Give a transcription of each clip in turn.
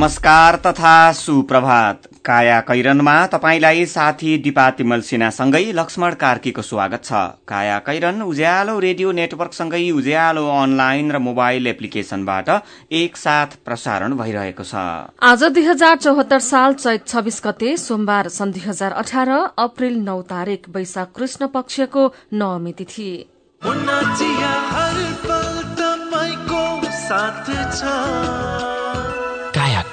नमस्कार तथा सुप्रभात। काया कैरनमा तपाईंलाई साथी दिपा तिमल सिन्हासँगै लक्ष्मण कार्कीको स्वागत छ। काया कैरन उज्यालो रेडियो नेटवर्कसँगै उज्यालो अनलाइन र मोबाइल एप्लिकेशनबाट एकसाथ प्रसारण भइरहेको छ। आज दुई हजार चौहत्तर साल चैत छब्बीस गते सोमबार सन् दुई हजार अठार अप्रेल नौ तारीक वैशाख कृष्ण पक्षको नवमी तिथि।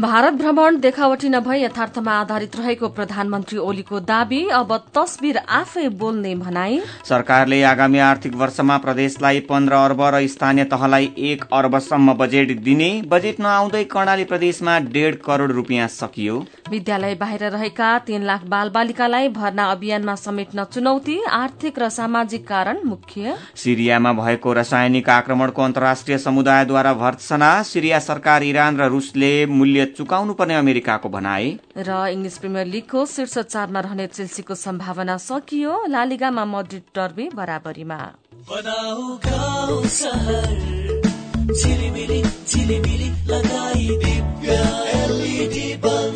भारत भ्रमण देखावटी नभई यथार्थमा आधारित रहेको प्रधानमन्त्री ओलीको दावी अब तस्विर आफै बोल्ने भनाई। सरकारले आगामी आर्थिक वर्षमा प्रदेशलाई पन्ध्र अर्ब र स्थानीय तहलाई एक अर्बसम्म बजेट दिने बजेट नआउँदै कर्णाली प्रदेशमा डेढ करोड़ रूपियाँ सकियो। विद्यालय बाहिर रहेका तीन लाख बाल बालिकालाई भर्ना अभियानमा समेट्न चुनौती आर्थिक र सामाजिक कारण मुख्य। सिरियामा भएको रासायनिक आक्रमणको अन्तर्राष्ट्रिय समुदायद्वारा भर्त्सना सिरिया सरकार इरान र रूसले मूल्य चुकाउनु पर्ने अमेरिकाको भनाई। र इङ्ग्लिस प्रिमियर लिगको शीर्ष चारमा रहने चेल्सीको सम्भावना सकियो लालिगामा मड्रिड टर्बी बराबरीमा।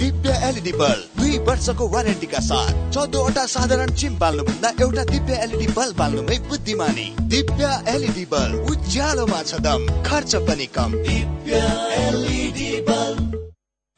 Divya LED bulb. दुई वर्षको वारेन्टीका साथ चौधवटा साधारण चिम बाल्नुभन्दा एउटा दिव्य एलइडी बल्ब बाल्नुमै बुद्धिमानी। दिव्य एलइडी बल्ब उज्यालोमा छ दम खर्च पनि कम। दिव्य एलइडी बल्ब।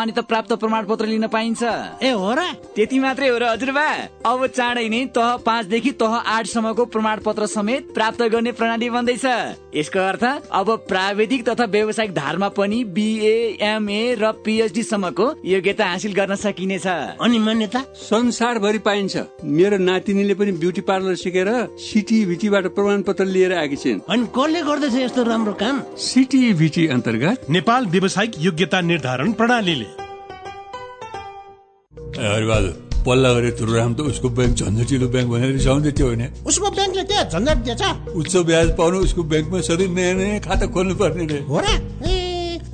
मान्यता प्राप्त प्रमाण पत्र लिन पाइन्छ। ए हो र? त्यति मात्रै हो र हजुरबा। अब चाँडै नै तह पाँचदेखि तह आठसम्मको प्रमाण पत्र समेत प्राप्त गर्ने प्रणाली बन्दैछ। यसको अर्थ अब प्राविधिक तथा व्यावसायिक धारमा पनि बिए एमए र पिएचडी सम्मको योग्यता हासिल गर्न सकिनेछ। अनि मान्यता संसारभरि पाइन्छ। मेरो नातिनीले पनि ब्युटी पार्लर सिकेर सिटिभिटीबाट प्रमाण पत्र लिएर आएकी छिन्। अनि कसले गर्दैछ यस्तो राम्रो काम? सिटिभिटी अन्तर्गत नेपाल व्यावसायिक योग्यता निर्धारण प्रणालीले। पल्ला गरे तुरुराम त उसको ब्याङ्क झन्झटिलो ब्याङ्क भनेर रिसाउँदै थियो भने उसको ब्याङ्कले के झन्झट दिएछ? उच्च ब्याज पाउनु उसको ब्याङ्कमा सधैँ नयाँ नयाँ खाता खोल्नु पर्ने रे। हो र?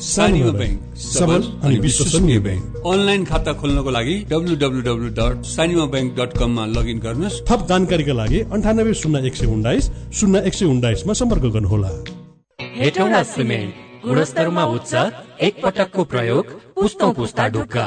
सानीमा ब्याङ्क सबल अनि विश्वसनीय ब्याङ्क अनलाइन खाता खोल्नको लागि W W W dot Sanima bank dot कममा लगइन गर्नुहोस्। थप जानकारीका लागि अन्ठानब्बे शून्य एक सय उन्नाइस शून्य एक सय उन्नाइसमा सम्पर्क गर्नुहोला। हेटौडा सिमेन्ट गुणस्तरमा उच्च एक पटकको प्रयोग पुस्तौँ पुस्ता ढुक्का।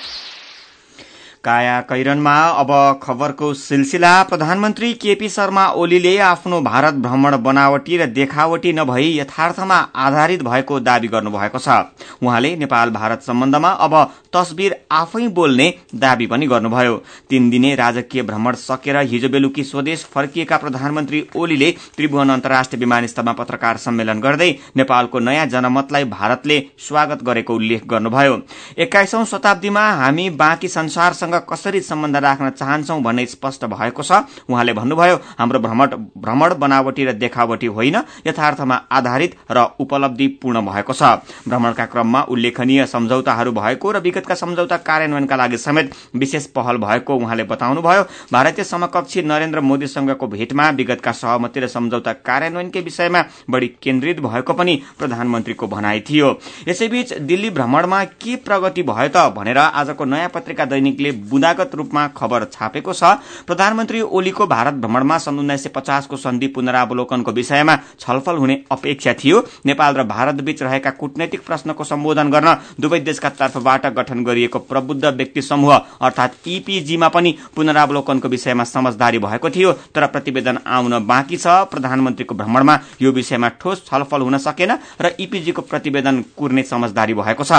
काया कैरनमा अब खबरको सिलसिला। प्रधानमन्त्री केपी शर्मा ओलीले आफ्नो भारत भ्रमण बनावटी र देखावटी नभई यथार्थमा आधारित भएको दावी गर्नुभएको छ। उहाँले नेपाल भारत सम्बन्धमा अब तस्बिर आफै बोल्ने दावी पनि गर्नुभयो। तीन दिने राजकीय भ्रमण सकेर हिजो बेलुकी स्वदेश फर्किएका प्रधानमन्त्री ओलीले त्रिभुवन अन्तर्राष्ट्रिय विमानस्थलमा पत्रकार सम्मेलन गर्दै नेपालको नयाँ जनमतलाई भारतले स्वागत गरेको उल्लेख गर्नुभयो। एक्काइसौं शताब्दीमा हामी बाँकी संसारसँग कसरी सम्बन्ध राख्न चाहन्छौ भन्ने स्पष्ट भएको छ। उहाँले भन्नुभयो हाम्रो भ्रमण भ्रमण बनावटी र देखावटी होइन यथार्थमा आधारित र उपलब्धिपूर्ण भएको छ। भ्रमणका क्रममा उल्लेखनीय सम्झौताहरू भएको र विगतका सम्झौता कार्यान्वयनका लागि समेत विशेष पहल भएको उहाँले बताउनुभयो। भारतीय समकक्षी नरेन्द्र मोदीसँगको भेटमा विगतका सहमति र सम्झौता कार्यान्वयनकै विषयमा बढ़ी केन्द्रित भएको पनि प्रधानमन्त्रीको भनाइ थियो। यसैबीच दिल्ली भ्रमणमा के प्रगति भयो त भनेर आजको नयाँ पत्रिका दैनिकले बुदागत रूपमा खबर छापेको छ। प्रधानमन्त्री ओलीको भारत भ्रमणमा सन् उन्नाइस सय पचासको सन्धि पुनरावलोकनको विषयमा छलफल हुने अपेक्षा थियो। नेपाल र भारतबीच रहेका कूटनैतिक प्रश्नको सम्बोधन गर्न दुवै देशका तर्फबाट गठन गरिएको प्रबुद्ध व्यक्ति समूह अर्थात ईपीजीमा पनि पुनरावलोकनको विषयमा समझदारी भएको थियो। तर प्रतिवेदन आउन बाँकी छ। प्रधानमन्त्रीको भ्रमणमा यो विषयमा ठोस छलफल हुन सकेन र ईपीजीको प्रतिवेदन कुर्ने समझदारी भएको छ।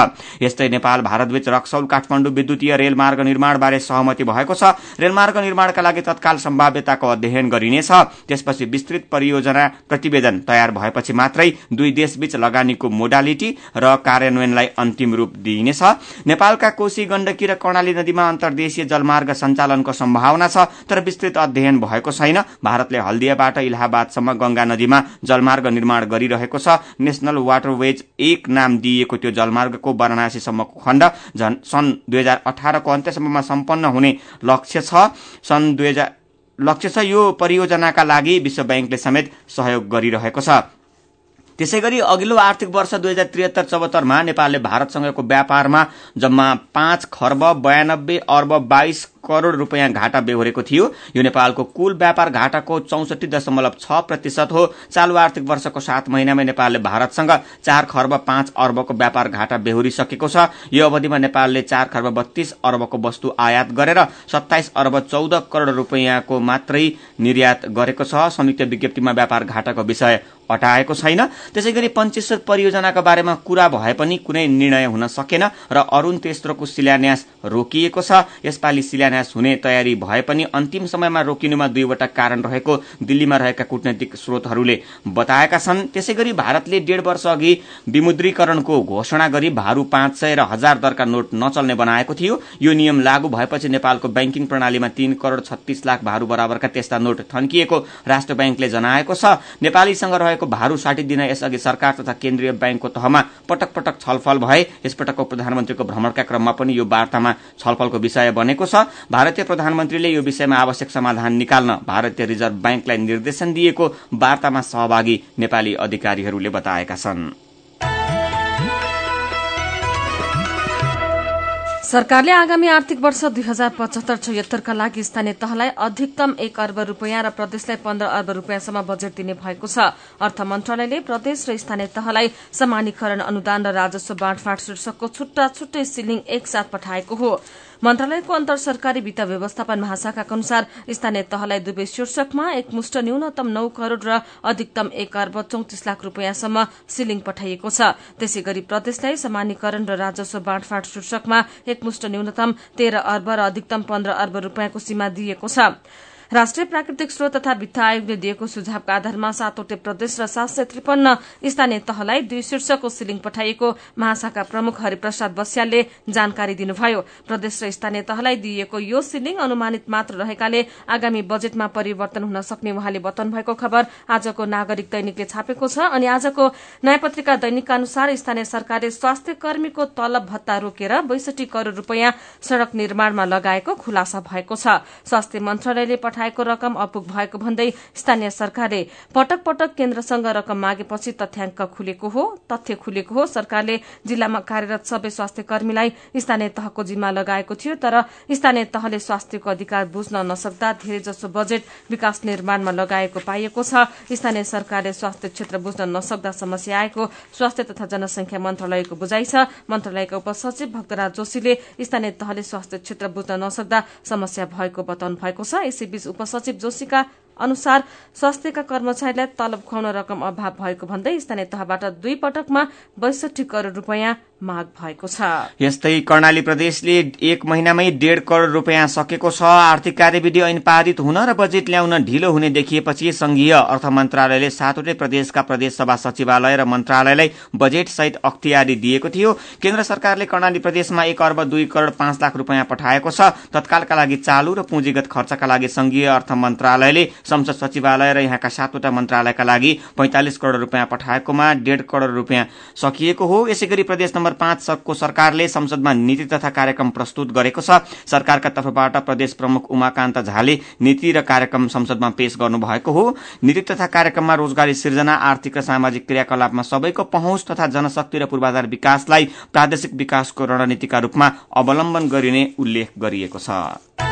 यस्तै नेपाल भारतबीच रक्सौल काठमाडौँ विद्युतीय रेलमार्ग निर्माणबारे सहमति भएको छ। रेलमार्ग निर्माणका लागि तत्काल सम्भाव्यताको अध्ययन गरिनेछ। त्यसपछि विस्तृत परियोजना प्रतिवेदन तयार भएपछि मात्रै दुई देशबीच लगानीको मोडालिटी र कार्यान्वयनलाई अन्तिम रूप दिइनेछ। नेपालका कोशी गण्डकी र कर्णाली नदीमा अन्तर्देशीय जलमार्ग सञ्चालनको सम्भावना छ तर विस्तृत अध्ययन भएको छैन। भारतले हल्दियाबाट इलाहाबादसम्म गंगा नदीमा जलमार्ग निर्माण गरिरहेको छ। नेशनल वाटरवेज एक नाम दिइएको त्यो जलमार्गको वाराणसीसम्मको खण्ड सन् दुई हजार अठारको अन्त्यसम्ममा सम्पन्न हुने लक्ष्य छ। सन् दुई लक्ष्य छ यो परियोजनाका लागि विश्व ब्याङ्कले समेत सहयोग गरिरहेको छ। त्यसै गरी अघिल्लो आर्थिक वर्ष दुई हजार त्रिहत्तर चौहत्तरमा नेपालले भारतसँगको व्यापारमा जम्मा पाँच खर्ब बयानब्बे अर्ब बाइस करोड़ रूपियाँ घाटा बेहोरेको थियो। यो नेपालको कुल व्यापार घाटाको चौसठी दशमलव छ प्रतिशत हो। चालु आर्थिक वर्षको सात महिनामै नेपालले भारतसँग चार खर्ब पाँच अर्बको व्यापार घाटा बेहोरिसकेको छ। यो अवधिमा नेपालले चार खर्ब बत्तीस अर्बको वस्तु आयात गरेर सत्ताइस अर्ब चौध करोड़ रूपियाँको मात्रै निर्यात गरेको छ। संयुक्त विज्ञप्तिमा व्यापार घाटाको विषय हटाएको छैन। त्यसै गरी पञ्चेश्वर परियोजनाका बारेमा कुरा भए पनि कुनै निर्णय हुन सकेन र अरूण तेस्रोको शिलान्यास रोकिएको छ। यसपालि शिलान्यास हुने तयारी भए पनि अन्तिम समयमा रोकिनुमा दुईवटा कारण रहेको दिल्लीमा रहेका कूटनैतिक स्रोतहरूले बताएका छन्। त्यसै गरी भारतले डेढ वर्ष अघि विमुद्रीकरणको घोषणा गरी भारू पाँच सय र हजार दरका नोट नचल्ने बनाएको थियो। यो नियम लागू भएपछि नेपालको ब्याङ्किङ प्रणालीमा तीन करोड़ छत्तीस लाख भारू बराबरका त्यस्ता नोट थन्किएको राष्ट्र ब्याङ्कले जनाएको छ। नेपालीसँग रहेको भारू साटी दिन यसअघि सरकार तथा केन्द्रीय ब्याङ्कको तहमा पटक पटक छलफल भए यसपटकको प्रधानमन्त्रीको भ्रमणका क्रममा पनि यो वार्तामा छलफलको विषय बनेको छ। भारतीय प्रधानमन्त्रीले यो विषयमा आवश्यक समाधान निकाल्न भारतीय रिजर्भ ब्याङ्कलाई निर्देशन दिएको वार्तामा सहभागी नेपाली अधिकारीहरूले बताएका छन्। सरकारले आगामी आर्थिक वर्ष दुई हजार पचहत्तर छयत्तरका लागि स्थानीय तहलाई अधिकतम एक अर्ब रूपियाँ र प्रदेशलाई पन्ध्र अर्ब रूपियाँसम्म बजेट दिने भएको छ। अर्थ मन्त्रालयले प्रदेश र स्थानीय तहलाई समानीकरण अनुदान र राजस्व बाँडफाँड शीर्षकको छुट्टा छुट्टै सिलिङ एकसाथ पठाएको हो। मन्त्रालयको अन्तर सरकारी वित्त व्यवस्थापन महाशाखाका अनुसार स्थानीय तहलाई दुवै शीर्षकमा एकमुष्ट न्यूनतम नौ करोड़ र अधिकतम एक अर्ब चौतिस लाख रूपियाँसम्म सिलिङ पठाइएको छ। त्यसै गरी प्रदेशलाई समानीकरण र राजस्व बाँडफाँड शीर्षकमा एकमुष्ट न्यूनतम तेह्र अर्ब र अधिकतम पन्ध्र अर्ब रूपियाँको सीमा दिएको छ। राष्ट्रिय प्राकृतिक स्रोत तथा वित्त आयोगले दिएको सुझावका आधारमा सातवटै प्रदेश र सात सय त्रिपन्न स्थानीय तहलाई दुई शीर्षको सिलिङ पठाइएको महाशाखा प्रमुख हरिप्रसाद बस्यालले जानकारी दिनुभयो। प्रदेश र स्थानीय तहलाई दिइएको यो सिलिङ अनुमानित मात्र रहेकाले आगामी बजेटमा परिवर्तन हुन सक्ने उहाँले बताउनु भएको खबर आजको नागरिक दैनिकले छापेको छ अनि आजको नयाँ पत्रिका दैनिकका अनुसार स्थानीय सरकारले स्वास्थ्य कर्मीको तलब भत्ता रोकेर बैसठी करोड़ रूपियाँ सड़क निर्माणमा लगाएको खुलासा भएको छ। स्वास्थ्य मन्त्रालयले पठाएको रकम अपुग भएको भन्दै स्थानीय सरकारले पटक पटक केन्द्रसँग रकम मागेपछि तथ्याङ्क खुलेको हो। तथ्य खुलेको हो। सरकारले जिल्लामा कार्यरत सबै स्वास्थ्य कर्मीलाई स्थानीय तहको जिम्मा लगाएको थियो तर स्थानीय तहले स्वास्थ्यको अधिकार बुझ्न नसक्दा धेरैजसो बजेट विकास निर्माणमा लगाएको पाइएको छ। स्थानीय सरकारले स्वास्थ्य क्षेत्र बुझ्न नसक्दा समस्या आएको स्वास्थ्य तथा जनसंख्या मन्त्रालयको बुझाइ छ। मन्त्रालयका उपसचिव भक्तराज जोशीले स्थानीय तहले स्वास्थ्य क्षेत्र बुझ्न नसक्दा समस्या भएको बताउनु भएको छ। यसैबीच उपसचिव जोशीका अनुसार स्वास्थ्यका कर्मचारीलाई तलब खुवाउन रकम अभाव भएको भन्दै स्थानीय तहबाट दुई पटकमा बैसठी करोड़ रूपियाँ माग भएको छ। यस्तै कर्णाली प्रदेशले एक महिनामै डेढ करोड़ रूपियाँ सकेको छ। आर्थिक कार्यविधि ऐन पारित हुन र बजेट ल्याउन ढिलो हुने देखिएपछि संघीय अर्थ मन्त्रालयले सातवटै प्रदेशका प्रदेश सभा सचिवालय र मन्त्रालयलाई बजेट सहित अख्तियारी दिएको थियो। केन्द्र सरकारले कर्णाली प्रदेशमा एक अर्ब दुई करोड़ पाँच लाख रूपियाँ पठाएको छ। तत्कालका लागि चालू र पुँजीगत खर्चका लागि संघीय अर्थ मन्त्रालयले संसद सचिवालय र यहाँका सातवटा मन्त्रालयका लागि पैंतालिस करोड़ रूपियाँ पठाएकोमा डेढ करोड़ रूपियाँ सकिएको हो। यसै गरी प्रदेश नम्बर पाँचको सरकारले संसदमा नीति तथा कार्यक्रम प्रस्तुत गरेको छ। सरकारका तर्फबाट प्रदेश प्रमुख उमाकान्त झाले नीति र कार्यक्रम संसदमा पेश गर्नुभएको हो। नीति तथा कार्यक्रममा रोजगारी सिर्जना आर्थिक र सामाजिक क्रियाकलापमा सबैको पहुँच तथा जनशक्ति र पूर्वाधार विकासलाई प्रादेशिक विकासको रणनीतिका रूपमा अवलम्बन गरिने उल्लेख गरिएको छ।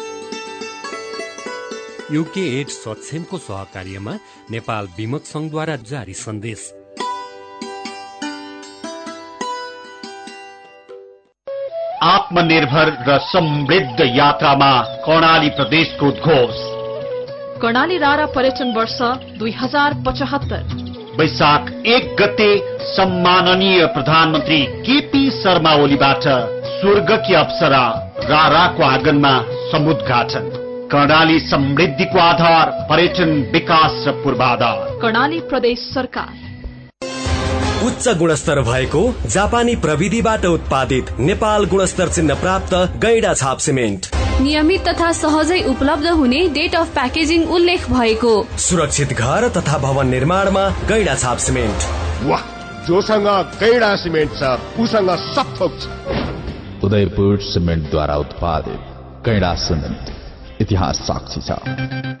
युके एड सक्षमको सहकार्यमा नेपाल विमक संघद्वारा जारी सन्देश। आत्मनिर्भर र समृद्ध यात्रामा कर्णाली प्रदेशको उद्घोष। कर्णाली रारा पर्यटन वर्ष दुई हजार पचहत्तर। वैशाख एक गते सम्माननीय प्रधानमन्त्री केपी शर्मा ओलीबाट स्वर्गकी अप्सरा राराको आँगनमा समुद्घाटन। कर्णाली समृद्धिको आधार पर्यटन विकास र पूर्वाधार। कर्णाली प्रदेश सरकार। उच्च गुणस्तर भएको जापानी प्रविधिबाट उत्पादित नेपाल गुणस्तर चिन्ह प्राप्त गैडा छाप सिमेन्ट। नियमित तथा सहजै उपलब्ध हुने डेट अफ प्याकेजिङ उल्लेख भएको। सुरक्षित घर तथा भवन निर्माणमा गैडा छाप सिमेन्ट। वाह जोसँग गैडा सिमेन्ट छ उसँग सब थोक छ। उदयपुर सिमेन्टद्वारा उत्पादित गैडा सिमेन्ट। इतिहास साक्षी छ।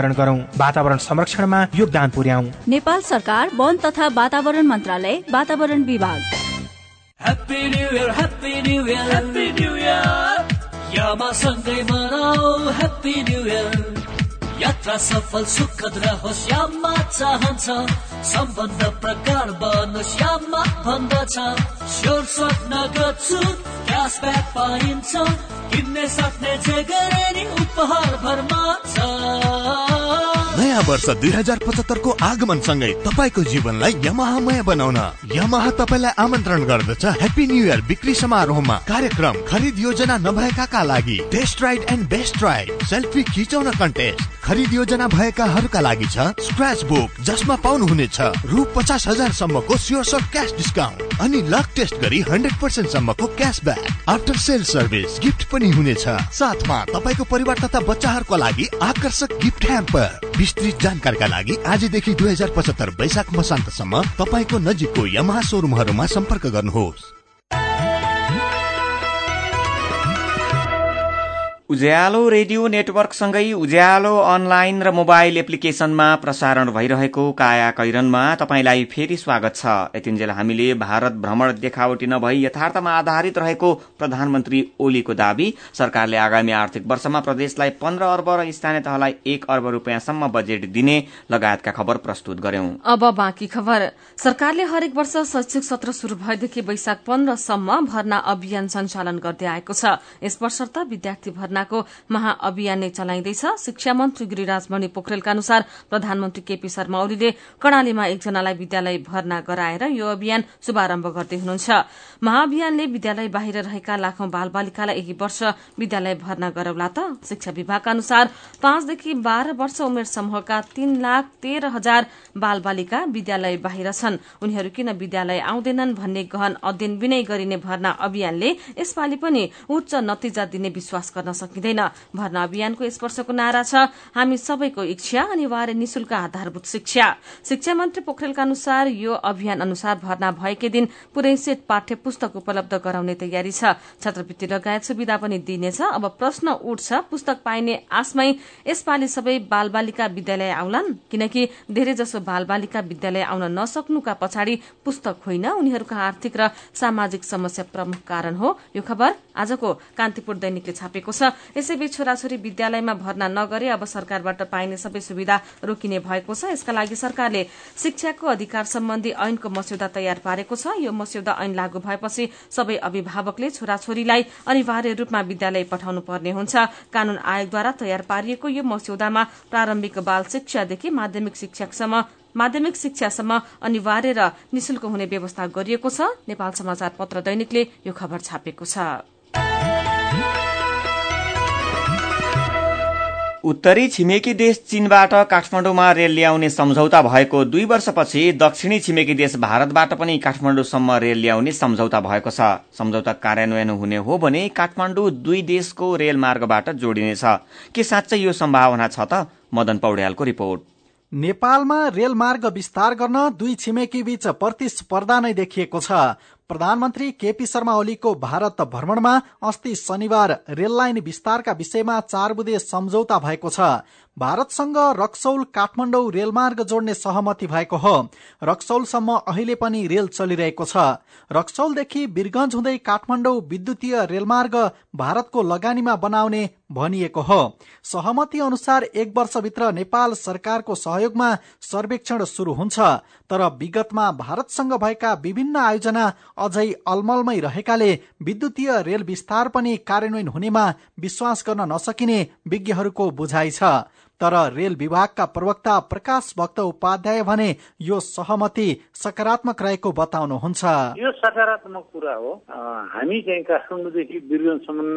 गरौं। वातावरण संरक्षणमा योगदान पुर्याउ। नेपाल सरकार वन तथा वातावरण मन्त्रालय वातावरण विभाग। Happy new year happy new year happy new year यामा सँगै मनाऊ ह्याप्पी न्यू इयर यात्रा सफल सुखद रहोस् यामा चाहन्छ। सम्बन्ध प्रकार बनोस् यामा भन्दछ। स्योर स्वप्न गर्छु क्यासब्याक पाइन्छ। किन्ने सक्ने जे गरे नि उपहार भरमा छ। नयाँ वर्ष दुई हजार पचहत्तरको आगमनसँगै तपाईँको जीवनलाई यमहामय बनाउन। यमहा तपाईँलाई आमन्त्रण गर्दछ ह्याप्पी न्यू इयर बिक्री समारोहमा। कार्यक्रम खरिद योजना नभएकाका लागि test ride and best ride selfie खिचाउन कन्टेस्ट खरिद योजना भएकाहरूका लागि छ स्क्रच बुक जसमा पाउनुहुनेछ रु पचास हजार सम्मको स्योर सट क्यास डिस्काउन्ट अनि लक टेस्ट गरी हन्ड्रेड पर्सेन्ट सम्मको क्यासब्याक आफ्टर सेल सर्भिस गिफ्ट पनि हुनेछ। साथमा तपाईँको परिवार तथा बच्चाहरूको लागि आकर्षक गिफ्ट ह्याम्पर। विस्तृत जानकारीका लागि आजदेखि दुई हजार पचहत्तर वैशाख मसान्तसम्म तपाईँको नजिकको यमहा सोरुमहरूमा सम्पर्क गर्नुहोस्। उज्यालो रेडियो नेटवर्कसँगै उज्यालो अनलाइन र मोबाइल एप्लिकेशनमा प्रसारण भइरहेको काया कैरनमा तपाईंलाई फेरि स्वागत छ। यतिन्जेल हामीले भारत भ्रमण देखावटी नभई यथार्थमा आधारित रहेको प्रधानमन्त्री ओलीको दावी सरकारले आगामी आर्थिक वर्षमा प्रदेशलाई पन्ध्र अर्ब र स्थानीय तहलाई एक अर्ब रूपियाँसम्म बजेट दिने लगायतका खबर प्रस्तुत गर्यौं। सरकारले हरेक वर्ष शैक्षिक सत्र शुरू भएदेखि वैशाख पन्ध्रसम्म भर्ना अभियान सञ्चालन गर्दै आएको छ। यस वर्ष त विद्यार्थी भर्नाको महाअभियान नै चलाइँदैछ। शिक्षा मन्त्री गिरिराज मणि पोखरेलका अनुसार प्रधानमन्त्री केपी शर्मा ओलीले कर्णालीमा एकजनालाई विद्यालय भर्ना गराएर यो अभियान शुभारम्भ गर्दै हुनुहुन्छ। महाअभियानले विद्यालय बाहिर रहेका लाखौं बाल बालिकालाई यही वर्ष विद्यालय भर्ना गरौला त। शिक्षा विभागका अनुसार पाँचदेखि बाह्र वर्ष उमेर समूहका तीन लाख तेह्र हजार बाल बालिका विद्यालय बाहिर छन्। उनीहरू किन विद्यालय आउँदैनन् भन्ने गहन अध्ययन विनय गरिने भर्ना अभियानले यसपालि पनि उच्च नतिजा दिने विश्वास गर्न सकिँदैन। भर्ना अभियानको यस वर्षको नारा छ। हामी सबैको इच्छा अनिवार्य निशुल्क आधारभूत शिक्षा। शिक्षा मन्त्री पोखरेलका अनुसार यो अभियान अनुसार भर्ना भएकै दिन पुरै सेट पाठ्य पुस्तक उपलब्ध गराउने तयारी छ। छात्रवृत्ति लगायत सुविधा पनि दिइनेछ अब प्रश्न उठ्छ पुस्तक पाइने आशमै यसपालि सबै बालबालिका विद्यालय आउलान्? किनकि धेरै जसो बालबालिका विद्यालय आउन नसक्नुका पछाडि पुस्तक होइन उनीहरूका आर्थिक र सामाजिक समस्या प्रमुख कारण हो। यो खबर आजको कान्तिपुर दैनिकले छापेको छ। यसैबीच छोराछोरी विद्यालयमा भर्ना नगरे अब सरकारबाट पाइने सबै सुविधा रोकिने भएको छ। यसका लागि सरकारले शिक्षाको अधिकार सम्बन्धी ऐनको मस्यौदा तयार पारेको छ। यो मस्यौदा ऐन लागू भएपछि सबै अभिभावकले छोराछोरीलाई अनिवार्य रूपमा विद्यालय पठाउनु पर्ने हुन्छ। कानून आयोगद्वारा तयार पारिएको यो मस्यौदामा प्रारम्भिक बाल शिक्षादेखि माध्यमिक शिक्षासम्म माध्यमिक शिक्षासम्म अनिवार्य र निशुल्क हुने व्यवस्था गरिएको छ। नेपाल समाचार पत्र दैनिकले यो खबर छापेको छ। उत्तरी छिमेकी देश चीनबाट काठमाडौँमा रेल ल्याउने सम्झौता भएको दुई वर्षपछि दक्षिणी छिमेकी देश भारतबाट पनि काठमाडौँसम्म रेल ल्याउने सम्झौता भएको छ। सम्झौता कार्यान्वयन हुने हो भने काठमाडौँ दुई देशको रेलमार्गबाट जोडिनेछ। के साँच्चै यो सम्भावना छ त? मदन पौड्यालको रिपोर्ट। नेपालमा रेलमार्ग विस्तार गर्न दुई छिमेकी बीच प्रतिस्पर्धा नै देखिएको छ। प्रधानमन्त्री केपी शर्मा ओलीको भारत भ्रमणमा अस्ति शनिबार रेल लाइन विस्तारका विषयमा चार बुधे सम्झौता भएको छ। भारतसँग रक्सौल काठमाडौँ रेलमार्ग जोड्ने सहमति भएको हो। रक्सौलसम्म अहिले पनि रेल चलिरहेको छ। रक्सौलदेखि वीरगंज हुँदै काठमाडौँ विद्युतीय रेलमार्ग भारतको लगानीमा बनाउने भनिएको हो। सहमति अनुसार एक वर्षभित्र नेपाल सरकारको सहयोगमा सर्वेक्षण शुरू हुन्छ। तर विगतमा भारतसँग भएका विभिन्न आयोजना अझै अलमलमै रहेकाले विद्युतीय रेल विस्तार पनि कार्यान्वयन हुनेमा विश्वास गर्न नसकिने विज्ञहरूको बुझाइ छ। तर रेल विभागका प्रवक्ता प्रकाश भक्त उपाध्याय भने यो सहमति सकारात्मक रहेको बताउनुहुन्छ। यो सकारात्मक कुरा हो। हामी चाहिँ काठमाडौँदेखि वीरगञ्जसम्म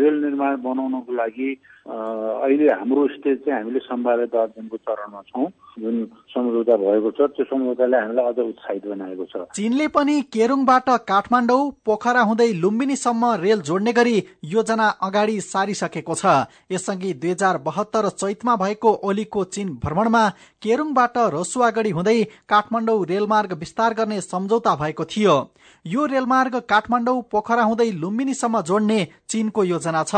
रेल निर्माण बनाउनको लागि अहिले हाम्रो स्टेज चाहिँ हामीले सम्भाव्यत अध्ययनको चरणमा छौँ। जुन सम्झौता भएको छ त्यो सम्झौताले हामीलाई अझ उत्साहित बनाएको छ। चीनले पनि केरुङबाट काठमाडौँ पोखरा हुँदै लुम्बिनीसम्म रेल जोड्ने गरी योजना अगाडि सारिसकेको छ। यसअघि दुई हजार बहत्तर चैतमा भएको ओलीको चीन भ्रमणमा केरुङबाट रसुवागढी हुँदै काठमाडौँ रेलमार्ग विस्तार गर्ने सम्झौता भएको थियो। यो रेलमार्ग काठमाडौँ पोखरा हुँदै लुम्बिनीसम्म जोड्ने चीनको योजना छ।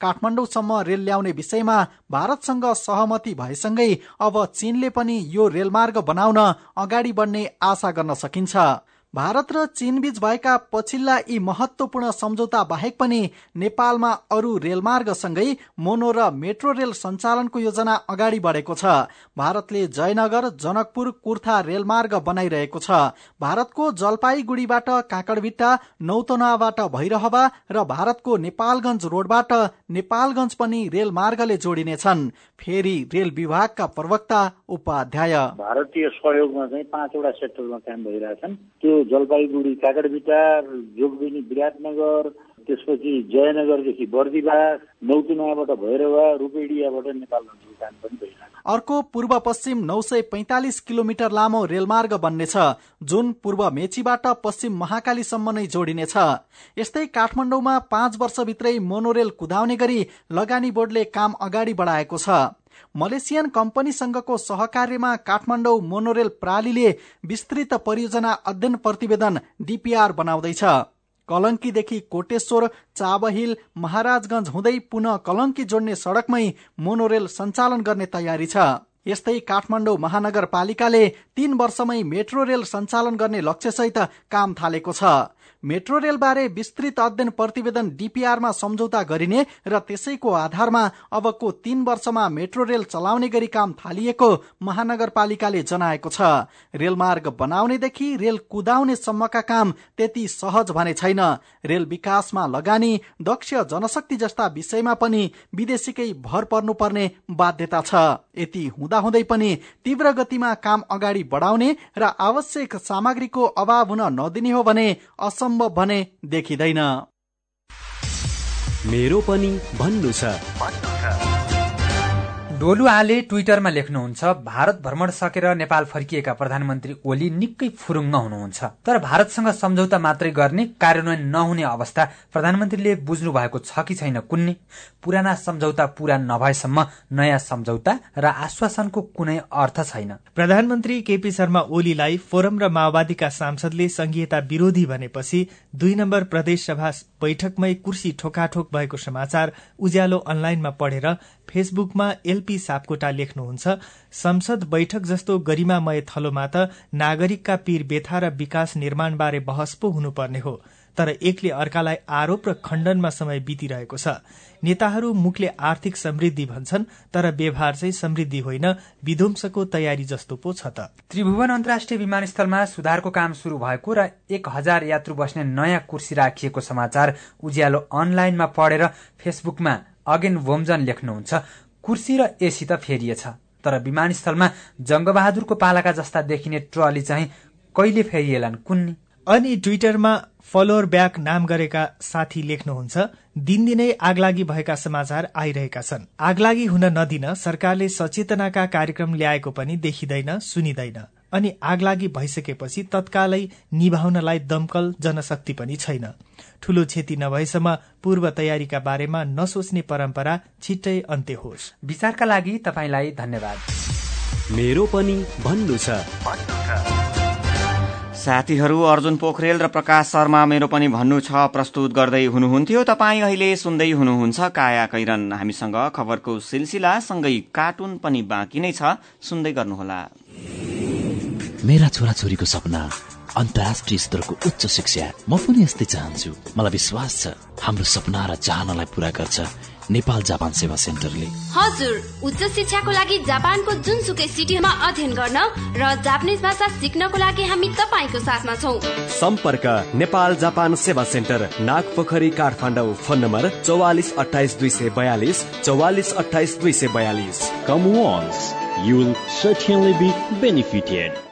काठमाडौँसम्म रेल ल्याउने विषयमा भारतसँग सहमति भएसँगै अब चीनले पनि यो रेलमार्ग बनाउन अगाडि बढ्ने आशा गर्न सकिन्छ। भारत र चीनबीच भएका पछिल्ला यी महत्वपूर्ण सम्झौता बाहेक पनि नेपालमा अरू रेलमार्गसँगै मोनो र मेट्रो रेल सञ्चालनको योजना अगाडि बढेको छ। भारतले जयनगर जनकपुर कुर्था रेलमार्ग बनाइरहेको छ। भारतको जलपाईगुडीबाट काँकडभिट्टा नौतनाबाट भैरहवा र भारतको नेपालगञ्ज रोडबाट नेपालगञ्ज पनि रेलमार्गले जोडिनेछन्। फेरि रेल विभागका प्रवक्ता उपाध्याय। भारतीय सहयोगमा चाहिँ पाँचवटा सेक्टरमा काम भइरहेछन्। त्यो जलपाइगुडी काकडभिटा जोगबेनी विराटनगर त्यसपछि जयनगरदेखि बर्दिवास नौतुनाबाट भैरवा रूपेडियाबाट नेपालगञ्जको काम पनि भइरहेछ अर्को पूर्व पश्चिम नौ सय पैंतालिस किलोमिटर लामो रेलमार्ग बन्नेछ जुन पूर्व मेचीबाट पश्चिम महाकालीसम्म नै जोडिनेछ। यस्तै काठमाडौँमा पाँच वर्षभित्रै मोनोरेल कुदाउने गरी लगानी बोर्डले काम अगाडि बढाएको छ। मलेसियन कम्पनीसँगको सहकार्यमा काठमाडौँ मोनोरेल प्रणालीले विस्तृत परियोजना अध्ययन प्रतिवेदन डीपीआर बनाउँदैछ। कलङ्कीदेखि कोटेश्वर चाबहिल महाराजगंज हुँदै पुनः कलङ्की जोड्ने सड़कमै मोनोरेल सञ्चालन गर्ने तयारी छ। यस्तै काठमाडौँ महानगरपालिकाले तीन वर्षमै मेट्रो रेल सञ्चालन गर्ने लक्ष्यसहित काम थालेको छ। मेट्रो रेलबारे विस्तृत अध्ययन प्रतिवेदन डिपिआरमा सम्झौता गरिने र त्यसैको आधारमा अबको तीन वर्षमा मेट्रो रेल चलाउने गरी काम थालिएको महानगरपालिकाले जनाएको छ। रेलमार्ग बनाउनेदेखि रेल कुदाउने सम्मका काम त्यति सहज भने छैन। रेल विकासमा लगानी दक्ष जनशक्ति जस्ता विषयमा पनि विदेशीकै भर पर्नुपर्ने बाध्यता छ। यति हुँदाहुँदै पनि तीव्र गतिमा काम अगाडि बढाउने र आवश्यक सामग्रीको अभाव हुन नदिने हो भने असम सम्भव भने देखिँदैन। मेरो पनि भन्नु छ। डोलुआले ट्विटरमा लेख्नुहुन्छ भारत भ्रमण सकेर नेपाल फर्किएका प्रधानमन्त्री ओली निकै फुरुङ्ग हुनुहुन्छ। तर भारतसँग सम्झौता मात्रै गर्ने कार्यान्वयन नहुने अवस्था प्रधानमन्त्रीले बुझ्नु भएको छ कि छैन कुन्नी? पुराना सम्झौता पूरा नभएसम्म नयाँ सम्झौता र आश्वासनको कुनै अर्थ छैन। प्रधानमन्त्री केपी शर्मा ओलीलाई फोरम र माओवादीका सांसदले संघीयता विरोधी भनेपछि दुई नम्बर प्रदेश सभा बैठकमै कुर्सी ठोकाठोक भएको समाचार उज्यालो अनलाइनमा पढेर फेसबुकमा एलपी सापकोटा लेख्नुहुन्छ संसद बैठक जस्तो गरिमामय थलोमा त नागरिकका पीर बेथा र विकास निर्माणबारे बहस पो हुनुपर्ने हो। तर एकले अर्कालाई आरोप र खण्डनमा समय बितिरहेको छ। नेताहरू मुखले आर्थिक समृद्धि भन्छन् तर व्यवहार चाहिँ समृद्धि होइन विध्वंसको तयारी जस्तो पो छ त। त्रिभुवन अन्तर्राष्ट्रिय विमानस्थलमा सुधारको काम शुरू भएको र एक हजार यात्रु बस्ने नयाँ कुर्सी राखिएको समाचार उज्यालो अनलाइनमा पढेर फेसबुकमा अगेन वोमजन लेख्नुहुन्छ। कुर्सी र एसी त फेरिएछ। तर विमानस्थलमा जंगबहादुरको पालाका जस्ता देखिने ट्रली चाहिँ कहिले फेरिएलान् कुन्नी? अनि ट्विटरमा फलोअर ब्याक नाम गरेका साथी लेख्नुहुन्छ दिनदिनै आगलागी भएका समाचार आइरहेका छन्। आगलागी हुन नदिन सरकारले सचेतनाका कार्यक्रम ल्याएको पनि देखिँदैन सुनिँदैन। अनि आगलागी भइसकेपछि तत्कालै निभाउनलाई दमकल जनशक्ति पनि छैन। ठूलो क्षति नभएसम्म पूर्व तयारीका बारेमा नसोच्ने परम्परा छिट्टै अन्त्य होस्। विचारका लागि तपाईँलाई धन्यवाद। मेरो पनि भन्नु छ। साथीहरू अर्जुन पोखरेल र प्रकाश शर्मा मेरो पनि भन्नु छ प्रस्तुत गर्दै हुनुहुन्थ्यो। तपाईँ अहिले सुन्दै हुनुहुन्छ काया कैरन। हामीसँग खबरको सिलसिला सँगै कार्टुन पनि बाँकी नै छ। सुन्दै गर्नुहोला। मेरा छोराछोरीको सपना अन्तर्राष्ट्रिय स्तरको उच्च शिक्षा। म पनि यस्तै चाहन्छु। मलाई विश्वास छ हाम्रो सपना र चाहनालाई पूरा गर्छ नेपाल जापान सेवा सेन्टरले। हजुर उच्च शिक्षाको लागि जापानको जुनसुकै सिटीमा अध्ययन गर्न र जापानिज भाषा सिक्नको लागि हामी तपाईँको साथमा छौ। सम्पर्क नेपाल जापान सेवा centre Nagpokhari Kathmandu phone number चौवालिस अठाइस दुई सय बयालिस चौवालिस अठाइस दुई सय बयालिस। Come once, you will certainly be benefited.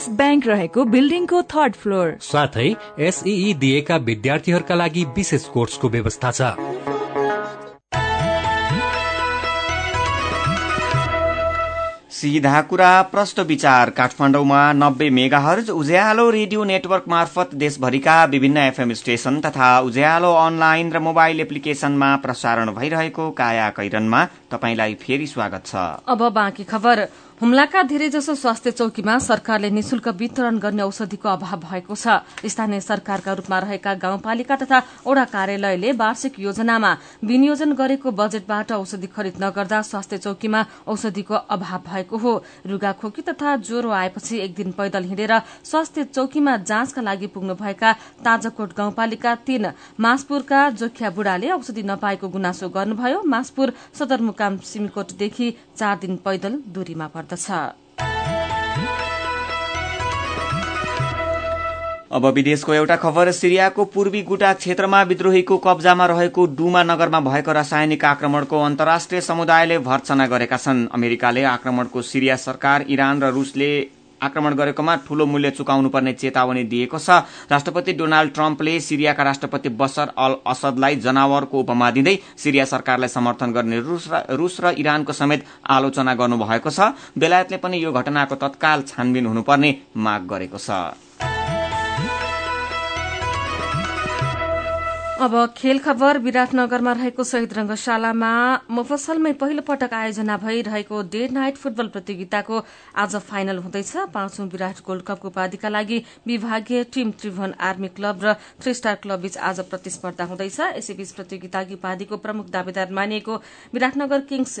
Everest bank रहेको बिल्डिङको थर्ड फ्लोर। साथै एसई दिएका विद्यार्थीहरूका लागि विशेष कोर्सको व्यवस्था छ। सीधा कुरा प्रश्न विचार। काठमाडौँमा नब्बे मेगाहर्ज उज्यालो रेडियो नेटवर्क मार्फत देशभरिका विभिन्न एफएम स्टेशन तथा उज्यालो अनलाइन र मोबाइल एप्लिकेशनमा प्रसारण भइरहेको काया कैरनमा तपाईंलाई फेरि स्वागत छ। अब बाँकी खबर। हुम्लाका धेरैजसो स्वास्थ्य चौकीमा सरकारले निशुल्क वितरण गर्ने औषधिको अभाव भएको छ। स्थानीय सरकारका रूपमा रहेका गाउँपालिका तथा ओडा कार्यालयले वार्षिक योजनामा विनियोजन गरेको बजेटबाट औषधि खरिद नगर्दा स्वास्थ्य चौकीमा औषधिको अभाव भएको हो। रुगा खोकी तथा ज्वरो आएपछि एक दिन पैदल हिँडेर स्वास्थ्य चौकीमा जाँचका लागि पुग्नुभएका ताजाकोट गाउँपालिका तीन मासपुरका जोखिया बुढाले औषधि नपाएको गुनासो गर्नुभयो। मासपुर सदरमुकाम सिमीकोटदेखि चार दिन पैदल दूरीमा पर्दछ अब विदेशको एउटा खबर सिरियाको पूर्वी गुटा क्षेत्रमा विद्रोहीको कब्जामा रहेको डुमा नगरमा भएको रासायनिक आक्रमणको अन्तर्राष्ट्रिय समुदायले भर्त्सना गरेका छन्। अमेरिकाले आक्रमणको सिरिया सरकार इरान र रूसले आक्रमण गरेकोमा ठूलो मूल्य चुकाउनुपर्ने चेतावनी दिएको छ। राष्ट्रपति डोनाल्ड ट्रम्पले सिरियाका राष्ट्रपति बसर अल असदलाई जनावरको उपमा दिँदै सिरिया सरकारलाई समर्थन गर्ने रूस र इरानको समेत आलोचना गर्नुभएको छ। बेलायतले पनि यो घटनाको तत्काल छानबिन हुनुपर्ने माग गरेको छ। अब खेल खबर विराटनगरमा रहेको शहीद रंगशालामा मुफसलमै पहिलो पटक आयोजना भइरहेको डे नाइट फुटबल प्रतियोगिताको आज फाइनल हुँदैछ। पाँचौं विराट गोल्ड कपको उपाधिका लागि विभागीय टीम त्रिभुवन आर्मी क्लब र थ्री स्टार क्लब बीच आज प्रतिस्पर्धा हुँदैछ। यसैबीच प्रतियोगिताकी उपाधिको प्रमुख दावेदार मानिएको Biratnagar kings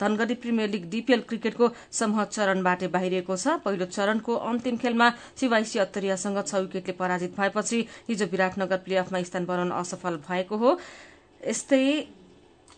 Dhangadhi premier league DPL क्रिकेटको समूह चरणबाट बाहिरिएको छ। पहिलो चरणको अन्तिम खेलमा सिवाइसी अत्तरियासँग छ विकेटले पराजित भएपछि हिजो विराटनगर प्ले अफमा स्थान बनाउन असफल भएको हो। यस्तै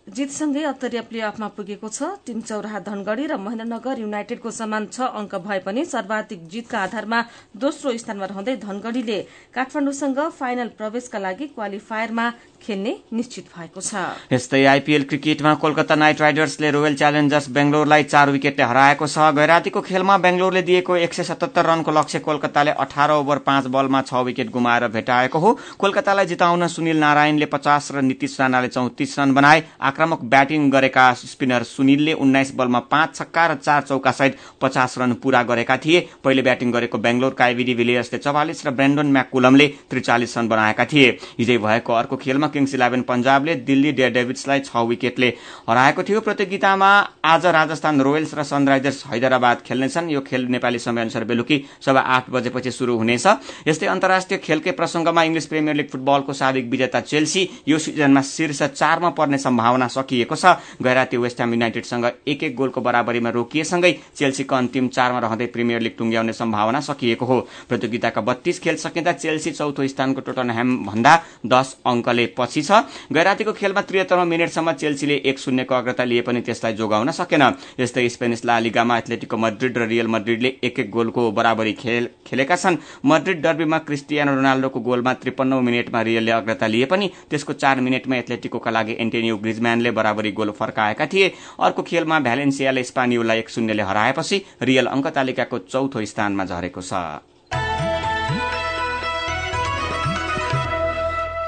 जितसँगै अत्तरिया प्ले अफमा पुगेको छ टीम चौराहा धनगढ़ी र महेन्द्रनगर युनाइटेडको समान छ अंक भए पनि सर्वाधिक जितका आधारमा दोस्रो स्थानमा रहँदै धनगढ़ीले काठमाडौँसँग फाइनल प्रवेशका लागि क्वालिफायरमा खेल्ने निश्चित भएको छ। यस्तै आइपीएल क्रिकेटमा कोलकाता नाइट राइडर्सले रोयल च्यालेन्जर्स बेंगलोरलाई चार विकेटले हराएको छ। गैरातीको खेलमा बेंगलोरले दिएको एक सय सतहत्तर रनको लक्ष्य कोलकाताले अठार ओभर पाँच बलमा छ विकेट गुमाएर भेटाएको हो। कोलकातालाई जिताउन सुनिल नारायणले पचास र नीतिश राणाले चौतिस रन बनाए। आक्रामक ब्याटिङ गरेका स्पिनर सुनिलले उन्नाइस बलमा पाँच छक्का र चार चौका सहित पचास रन पूरा गरेका थिए। पहिले ब्याटिङ गरेको बेंगलोरका आइबिडी विलियर्सले चौवालिस र ब्रेन्डन म्याकुलमले त्रिचालिस रन बनाएका थिए। हिजै भएको अर्को खेलमा किङ्स इलेभेन पन्जाबले दिल्ली डेभिड्सलाई छ विकेटले हराएको थियो। प्रतियोगितामा आज राजस्थान रोयल्स र सनराइजर्स हैदराबाद खेल्नेछन्। यो खेल नेपाली समयअनुसार बेलुकी सभा आठ बजेपछि शुरू हुनेछ। यस्तै अन्तर्राष्ट्रिय खेलकै प्रसंगमा इङ्ग्लिस प्रिमियर लिग फुटबलको साबिक विजेता चेल्सी यो सिजनमा शीर्ष चारमा पर्ने सम्भावना सकिएको छ। गैराती वेस्टह्याम युनाइटेडसँग एक एक गोलको बराबरीमा रोकिएसँगै चेल्सीको अन्तिम चारमा रहँदै प्रिमियर लिग टुङ्ग्याउने सम्भावना सकिएको हो। प्रतियोगिताका बत्तीस खेल सकिँदा चेल्सी चौथो स्थानको टोटनह्याम भन्दा दस अङ्कले पछि छ। गैरातीको खेलमा त्रिहत्तरौं मिनटसम्म चेल्सीले एक शून्यको अग्रता लिए पनि त्यसलाई जोगाउन सकेन। यस्तै स्पेनिस लालिगामा एथलेटिको मड्रिड र रियल मड्रिडले एक एक गोलको बराबरी खेल खेलेका छन्। मड्रिड डर्बीमा क्रिस्टियानो रोनाल्डोको गोलमा त्रिपन्नौ मिनटमा रियलले अग्रता लिए पनि त्यसको चार मिनटमा एथलेटिकोका लागि एन्टेनियो ग्रिजम्यानले बराबरी गोल फर्काएका थिए। अर्को खेलमा भ्यालेन्सियाले स्पानियोलाई एक शून्यले हराएपछि रियल अङ्क तालिकाको चौथो स्थानमा झरेको छ।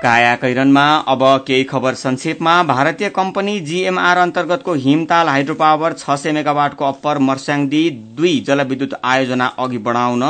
काया कैरनमा अब केही खबर संक्षेपमा भारतीय कम्पनी जीएमआर अन्तर्गतको हिमताल हाइड्रो पावर छ सय मेगावाटको अप्पर मर्स्याङदी दुई जलविद्युत आयोजना अघि बढाउन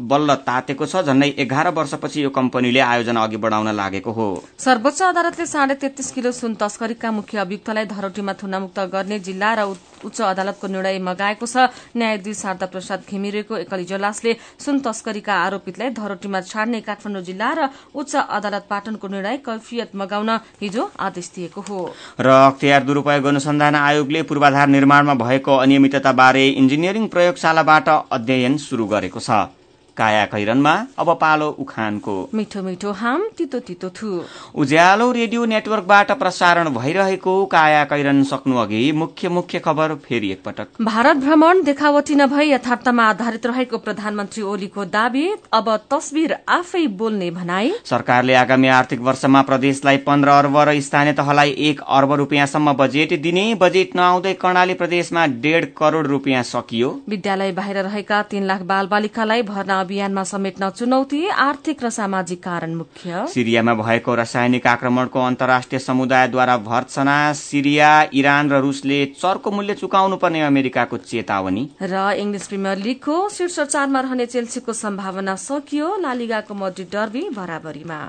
बल्ल तातेको छ झण्डै एघार वर्षपछि यो कम्पनीले आयोजना अघि बढाउन लागेको हो। सर्वोच्च अदालतले साढे तेत्तीस किलो सुन तस्करीका मुख्य अभियुक्तलाई धरोटीमा थुनामुक्त गर्ने जिल्ला र उच्च अदालतको निर्णय मगाएको छ। न्यायाधीश शारदा प्रसाद घिमिरेको एकल इजलासले सुन तस्करीका आरोपितलाई धरोटीमा छाड्ने काठमाडौँ जिल्ला र उच्च अदालत पाटनको निर्णय कैफियत मगाउन हिजो आदेश दिएको हो। र अख्तियार दुरूपयोग अनुसन्धान आयोगले पूर्वाधार निर्माणमा भएको अनियमितताबारे इन्जिनियरिङ प्रयोगशालाबाट अध्ययन शुरू गरेको छ। काया कैरनमा अब पालो उखानको। मिठो मिठो हाम तितो तितो थु। उज्यालो रेडियो नेटवर्कबाट प्रसारण भइरहेको काया कैरन सक्नु अघि मुख्य मुख्य खबर फेरि एकपटक। भारत भ्रमण देखावटी नभई यथार्थमा आधारित रहेको प्रधानमन्त्री ओलीको दावी अब तस्विर आफै बोल्ने भनाई। सरकारले आगामी आर्थिक वर्षमा प्रदेशलाई पन्ध्र अर्ब र स्थानीय तहलाई एक अर्ब रुपियाँसम्म बजेट दिने बजेट नआउँदै कर्णाली प्रदेशमा डेढ करोड़ रुपियाँ सकियो। विद्यालय बाहिर रहेका तीन लाख बाल बालिकालाई भर्ना अभियानमा समेट्न चुनौती आर्थिक र सामाजिक कारण मुख्य। सिरियामा भएको रासायनिक आक्रमणको अन्तर्राष्ट्रिय समुदायद्वारा भर्त्सना सिरिया इरान र रूसले चर्को मूल्य चुकाउनु पर्ने अमेरिकाको चेतावनी। र इङ्ग्लिस प्रिमियर लिगको शीर्ष चारमा रहने चेल्सीको सम्भावना सकियो। लालिगाको मड्रिड डर्बी बराबरीमा।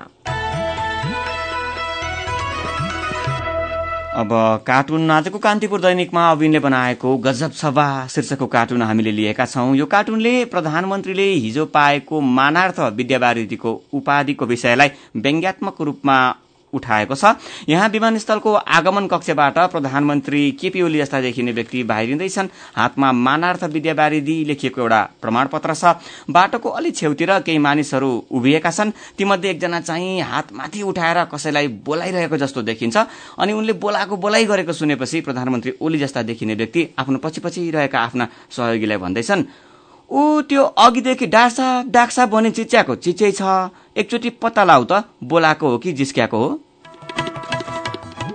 अब कार्टुन आजको कान्तिपुर दैनिकमा अविनले बनाएको गजब सभा शीर्षकको कार्टुन हामीले लिएका छौं। यो कार्टुनले प्रधानमन्त्रीले हिजो पाएको मानार्थ विद्यावारिधिको उपाधिको विषयलाई व्यङ्ग्यात्मक रूपमा उठाएको छ। यहाँ विमानस्थलको आगमन कक्षबाट प्रधानमन्त्री केपी ओली जस्ता देखिने व्यक्ति बाहिरिँदैछन्। हातमा मानार्थ विद्यावारिधि लेखिएको एउटा प्रमाणपत्र छ। बाटोको अलि छेउतिर केही मानिसहरू उभिएका छन्। तीमध्ये एकजना चाहिँ हात माथि उठाएर कसैलाई बोलाइरहेको जस्तो देखिन्छ। अनि उनले बोलाएको बोलाइ गरेको सुनेपछि प्रधानमन्त्री ओली जस्ता देखिने व्यक्ति आफ्नो पछि पछि रहेका आफ्ना सहयोगीलाई भन्दैछन् ऊ त्यो अघिदेखि डाक्सा डाक्सा बने चिच्याको चिचै छ। एकचोटि पत्ता लाउ त बोलाएको हो कि जिस्क्याको हो?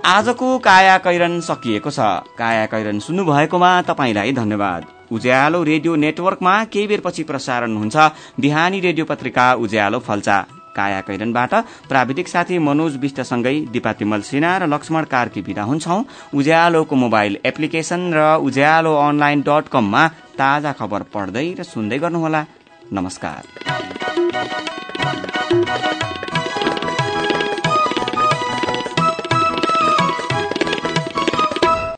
आजको काया कैरन सकिएको छ। काया कैरन सुन्नुभएकोमा तपाईँलाई धन्यवाद। उज्यालो रेडियो नेटवर्कमा केही बेरपछि प्रसारण हुन्छ। बिहानी रेडियो पत्रिका उज्यालो फल्चा। काया कैरनबाट प्राविधिक साथी मनोज विष्टसँगै दिपा तिमल सिन्हा र लक्ष्मण कार्की विदा हुन्छौ। उज्यालोको मोबाइल एप्लिकेशन र उज्यालो अनलाइन डट कममा ताजा खबर पढ्दै र सुन्दै गर्नुहोला। नमस्कार।